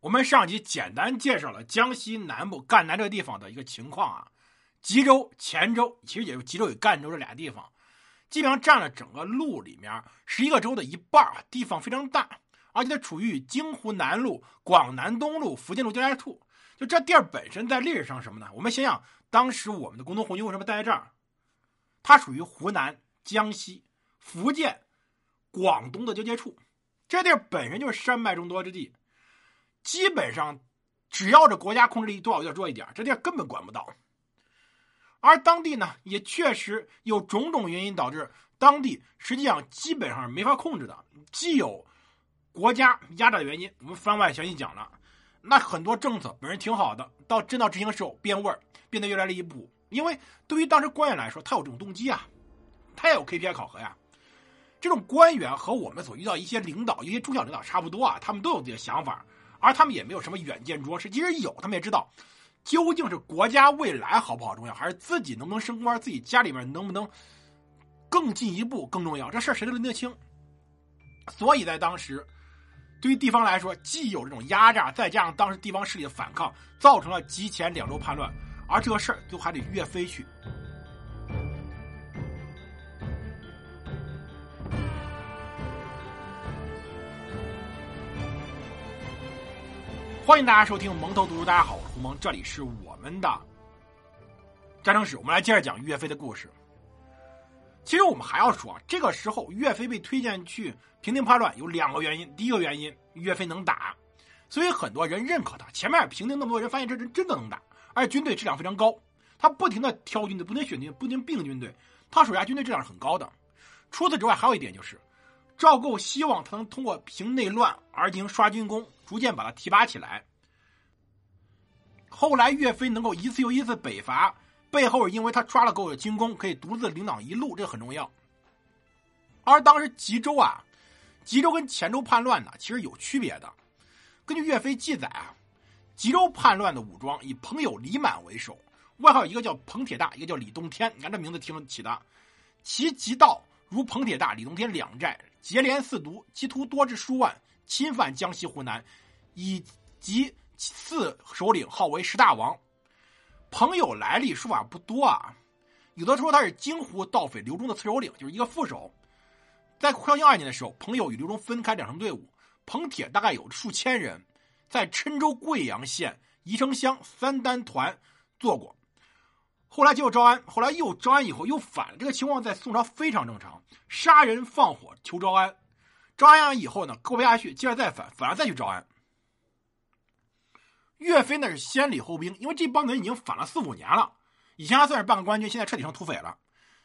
我们上集简单介绍了江西南部赣南这个地方的一个情况啊，吉州、黔州，其实也就吉州与赣州这俩地方，基本上占了整个路里面十一个州的一半，地方非常大，而且它处于京湖南路、广南东路、福建路交界处。就这地儿本身在历史上什么呢？我们想想，当时我们的工农红军为什么待在这儿？它属于湖南、江西、福建、广东的交界处，这地儿本身就是山脉众多之地。基本上，只要这国家控制力多少有点弱一点，这地儿根本管不到。而当地呢，也确实有种种原因导致当地实际上基本上是没法控制的。既有国家压榨的原因，我们番外详细讲了。那很多政策本身挺好的，到真到执行的时候变味儿，变得越来越离谱。因为对于当时官员来说，他有这种动机啊，他也有 KPI 考核呀。这种官员和我们所遇到一些领导、一些中小领导差不多啊，他们都有自己的想法。而他们也没有什么远见卓识，即使有，他们也知道，究竟是国家未来好不好重要，还是自己能不能升官，自己家里面能不能更进一步更重要。这事儿谁都拎得清。所以在当时，对于地方来说，既有这种压榨，再加上当时地方势力的反抗，造成了吉前两州叛乱，而这个事儿就还得岳飞去。欢迎大家收听蒙头读书，大家好，我是胡蒙，这里是我们的战争史，我们来接着讲岳飞的故事。其实我们还要说，这个时候岳飞被推荐去平定叛乱有两个原因，第一个原因岳飞能打，所以很多人认可他。前面平定那么多人，发现这人真的能打，而且军队质量非常高，他不停的挑军队，不停选军，不停并军队，他手下军队质量是很高的。除此之外，还有一点就是。赵构希望他能通过平内乱而进行刷军功，逐渐把他提拔起来。后来岳飞能够一次又一次北伐，背后是因为他抓了够的军功，可以独自领导一路，这很重要。而当时吉州啊，吉州跟黔州叛乱呢，其实有区别的。根据岳飞记载啊，吉州叛乱的武装以朋友李满为首，外号一个叫彭铁大，一个叫李洞天，你看这名字听起的。其极道如彭铁大、李洞天两寨。结连四毒，其徒多至数万，侵犯江西、湖南，以及四首领号为十大王。朋友来历说法不多啊，有的说他是京湖盗匪刘忠的次首领，就是一个副手。在绍兴二年的时候，朋友与刘忠分开两成队伍，彭铁大概有数千人，在郴州贵阳县宜城乡三丹团做过。后来就招安，后来又招安以后又反了，这个情况在宋朝非常正常，杀人放火求招安，招安完以后呢，过不下去，接着再反，反了再去招安。岳飞那是先礼后兵，因为这帮人已经反了四五年了，以前还算是半个官军，现在彻底成土匪了。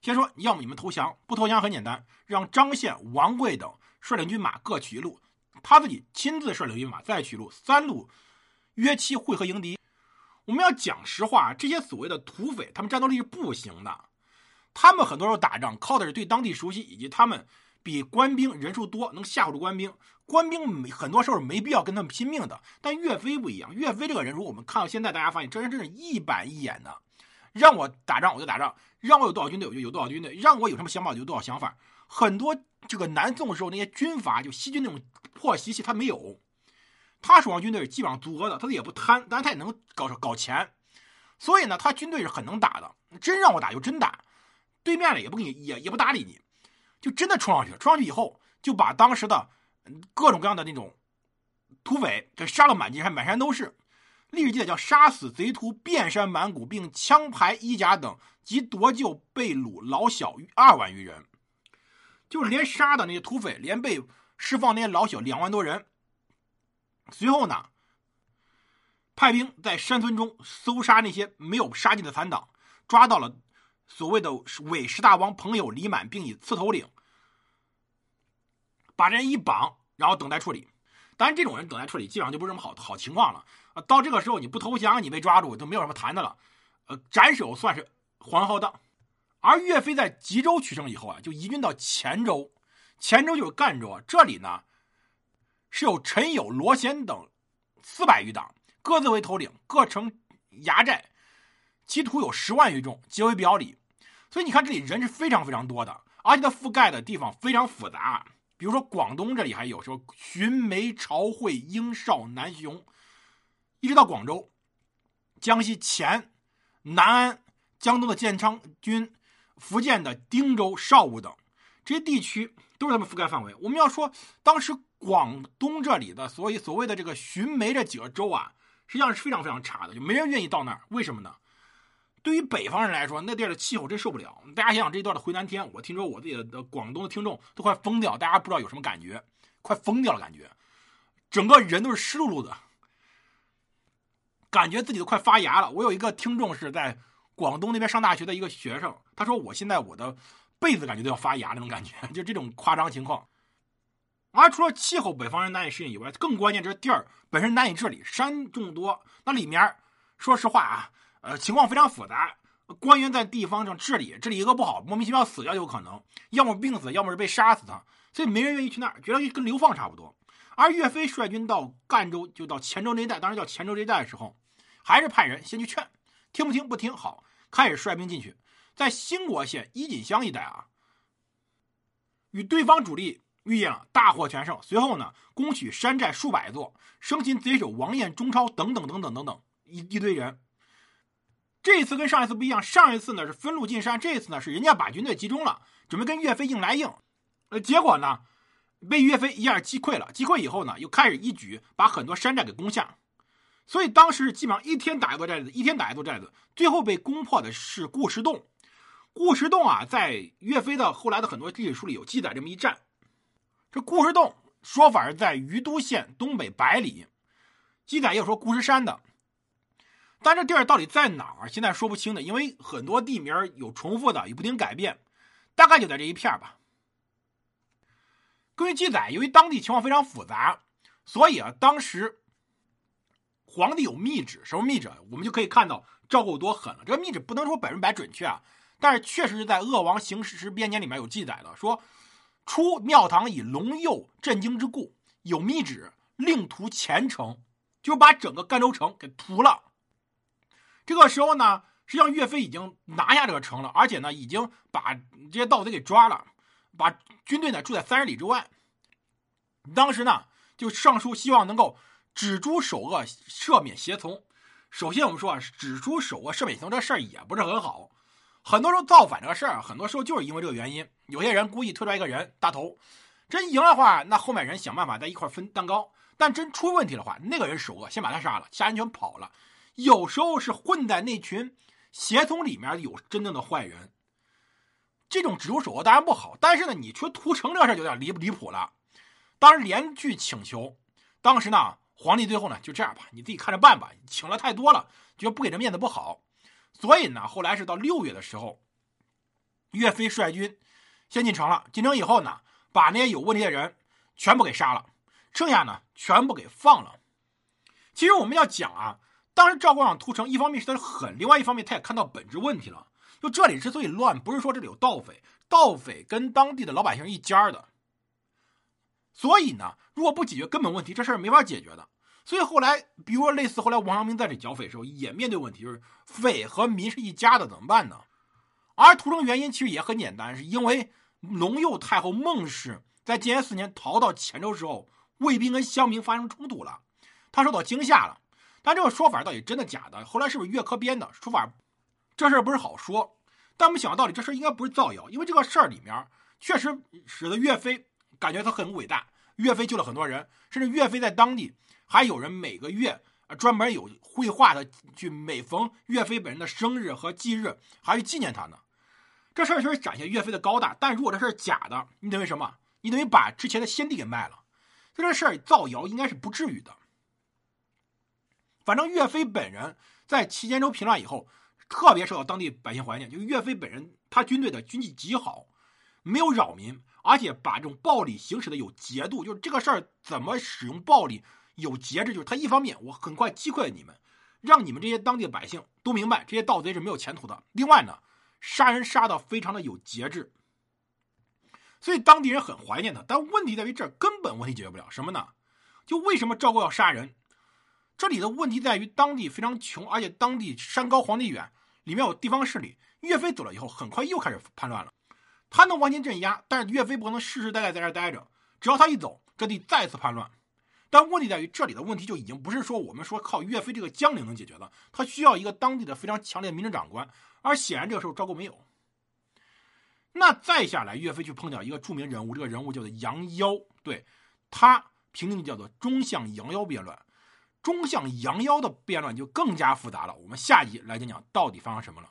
先说要么你们投降，不投降很简单，让张宪、王贵等率领军马各取一路，他自己亲自率领军马再取路，三路约期会合迎敌。我们要讲实话，这些所谓的土匪，他们战斗力是不行的。他们很多时候打仗靠的是对当地熟悉，以及他们比官兵人数多，能吓唬住官兵。官兵没很多时候没必要跟他们拼命的。但岳飞不一样，岳飞这个人，如果我们看到现在，大家发现这人真是一板一眼的。让我打仗我就打仗，让我有多少军队我就有多少军队，让我有什么想法就有多少想法。很多这个南宋的时候那些军阀就西军那种破习气他没有。他手上军队是基本上足额的，他也不贪，但他也能搞搞钱，所以呢，他军队是很能打的。真让我打就真打，对面的也不给你，也也不搭理你，就真的冲上去了。冲上去以后，就把当时的各种各样的那种土匪给杀了满地山，满山都是。历史记载叫杀死贼徒遍山满谷，并枪排衣甲等，及夺救被掳老小二万余人，就是连杀的那些土匪，连被释放那些老小两万多人。随后呢，派兵在山村中搜杀那些没有杀尽的残党，抓到了所谓的伪十大王朋友李满，并以刺头领，把人一绑，然后等待处理。当然，这种人等待处理，基本上就不是什么好好情况了。到这个时候，你不投降，你被抓住，就没有什么谈的了。呃，斩首算是皇后的。而岳飞在吉州取胜以后啊，就移军到黔州，黔州就是赣州啊，这里呢。是有陈友、罗贤等四百余党，各自为头领，各城衙寨，其徒有十万余众，皆为表里。所以你看，这里人是非常非常多的，而且它覆盖的地方非常复杂。比如说广东这里还有说寻梅、朝会、英少、南雄，一直到广州、江西前、南安、江东的建昌军、福建的汀州、邵武等这些地区都是他们覆盖范围。我们要说，当时广东这里的所以所谓的这个寻梅这几个州啊，实际上是非常非常差的，就没人愿意到那儿。为什么呢？对于北方人来说，那地儿的气候真受不了。大家想想这一段的回南天，我听说我自己的广东的听众都快疯掉，大家不知道有什么感觉，快疯掉了感觉，整个人都是湿漉漉的，感觉自己都快发芽了。我有一个听众是在广东那边上大学的一个学生，他说我现在我的被子感觉都要发芽那种感觉，就这种夸张情况。而除了气候北方人难以适应以外，更关键这地儿本身难以治理，山众多，那里面说实话啊。呃，情况非常复杂，官员在地方上治理，治理一个不好，莫名其妙死掉就有可能，要么病死，要么是被杀死的，所以没人愿意去那儿，觉得跟流放差不多。而岳飞率军到赣州，就到黔州那一带，当时叫黔州这一带的时候，还是派人先去劝，听不听不听，好，开始率兵进去，在兴国县伊锦乡一带啊，与对方主力遇见了，大获全胜。随后呢，攻取山寨数百座，生擒贼首王彦、钟超等等等等等等一一堆人。这一次跟上一次不一样，上一次呢是分路进山，这一次呢是人家把军队集中了，准备跟岳飞硬来硬，呃，结果呢被岳飞一下击溃了。击溃以后呢，又开始一举把很多山寨给攻下，所以当时基本上一天打一座寨子，一天打一座寨子。最后被攻破的是固石洞。固石洞啊，在岳飞的后来的很多历史书里有记载这么一战。这固石洞说法是在于都县东北百里，记载也有说固石山的。但这地儿到底在哪儿？现在说不清的，因为很多地名有重复的，也不停改变。大概就在这一片吧。根据记载，由于当地情况非常复杂，所以啊，当时皇帝有密旨。什么密旨？我们就可以看到赵构多狠了。这个密旨不能说百分百准确啊，但是确实是在《鄂王行史编年》里面有记载的，说出庙堂以龙佑震惊之故，有密旨令屠前城，就把整个赣州城给屠了。这个时候呢，实际上岳飞已经拿下这个城了，而且呢，已经把这些盗贼给抓了，把军队呢住在三十里之外。当时呢，就上书希望能够止诛首恶，赦免胁从。首先，我们说啊，止诛首恶，赦免胁从这事儿也不是很好。很多时候造反这个事儿，很多时候就是因为这个原因。有些人故意推出来一个人大头，真赢的话，那后面人想办法在一块分蛋糕；但真出问题的话，那个人首恶，先把他杀了，其他人全跑了。有时候是混在那群协同里面有真正的坏人，这种指出手恶当然不好，但是呢，你说屠城这事儿有点离不离谱了。当时连句请求，当时呢，皇帝最后呢就这样吧，你自己看着办吧。请了太多了，觉得不给这面子不好，所以呢，后来是到六月的时候，岳飞率军先进城了。进城以后呢，把那些有问题的人全部给杀了，剩下呢全部给放了。其实我们要讲啊。当时赵构想屠城，一方面是他狠，另外一方面他也看到本质问题了。就这里之所以乱，不是说这里有盗匪，盗匪跟当地的老百姓一家的。所以呢，如果不解决根本问题，这事儿没法解决的。所以后来，比如说类似后来王阳明在这剿匪的时候，也面对问题，就是匪和民是一家的，怎么办呢？而屠城原因其实也很简单，是因为隆佑太后孟氏在建炎四年逃到黔州之后，卫兵跟乡民发生冲突了，他受到惊吓了。但这个说法到底真的假的？后来是不是岳珂编的说法？这事儿不是好说。但我们想到道理，这事儿应该不是造谣，因为这个事儿里面确实使得岳飞感觉他很伟大。岳飞救了很多人，甚至岳飞在当地还有人每个月专门有绘画的去每逢岳飞本人的生日和忌日还去纪念他呢。这事儿确实展现岳飞的高大。但如果这事儿假的，你等于什么？你等于把之前的先帝给卖了。就这事儿造谣应该是不至于的。反正岳飞本人在齐肩州平乱以后，特别受到当地百姓怀念。就岳飞本人，他军队的军纪极好，没有扰民，而且把这种暴力行使的有节度。就是这个事儿怎么使用暴力有节制，就是他一方面我很快击溃了你们，让你们这些当地的百姓都明白这些盗贼是没有前途的。另外呢，杀人杀的非常的有节制，所以当地人很怀念他。但问题在于这根本问题解决不了什么呢？就为什么赵构要杀人？这里的问题在于，当地非常穷，而且当地山高皇帝远，里面有地方势力。岳飞走了以后，很快又开始叛乱了。他能完全镇压，但是岳飞不可能世世代代在这待着。只要他一走，这地再次叛乱。但问题在于，这里的问题就已经不是说我们说靠岳飞这个将领能解决的，他需要一个当地的非常强烈的民政长官，而显然这个时候赵构没有。那再下来，岳飞去碰到一个著名人物，这个人物叫做杨妖，对他评定叫做中向杨妖变乱。中向杨妖的变乱就更加复杂了，我们下集来讲讲到底发生什么了。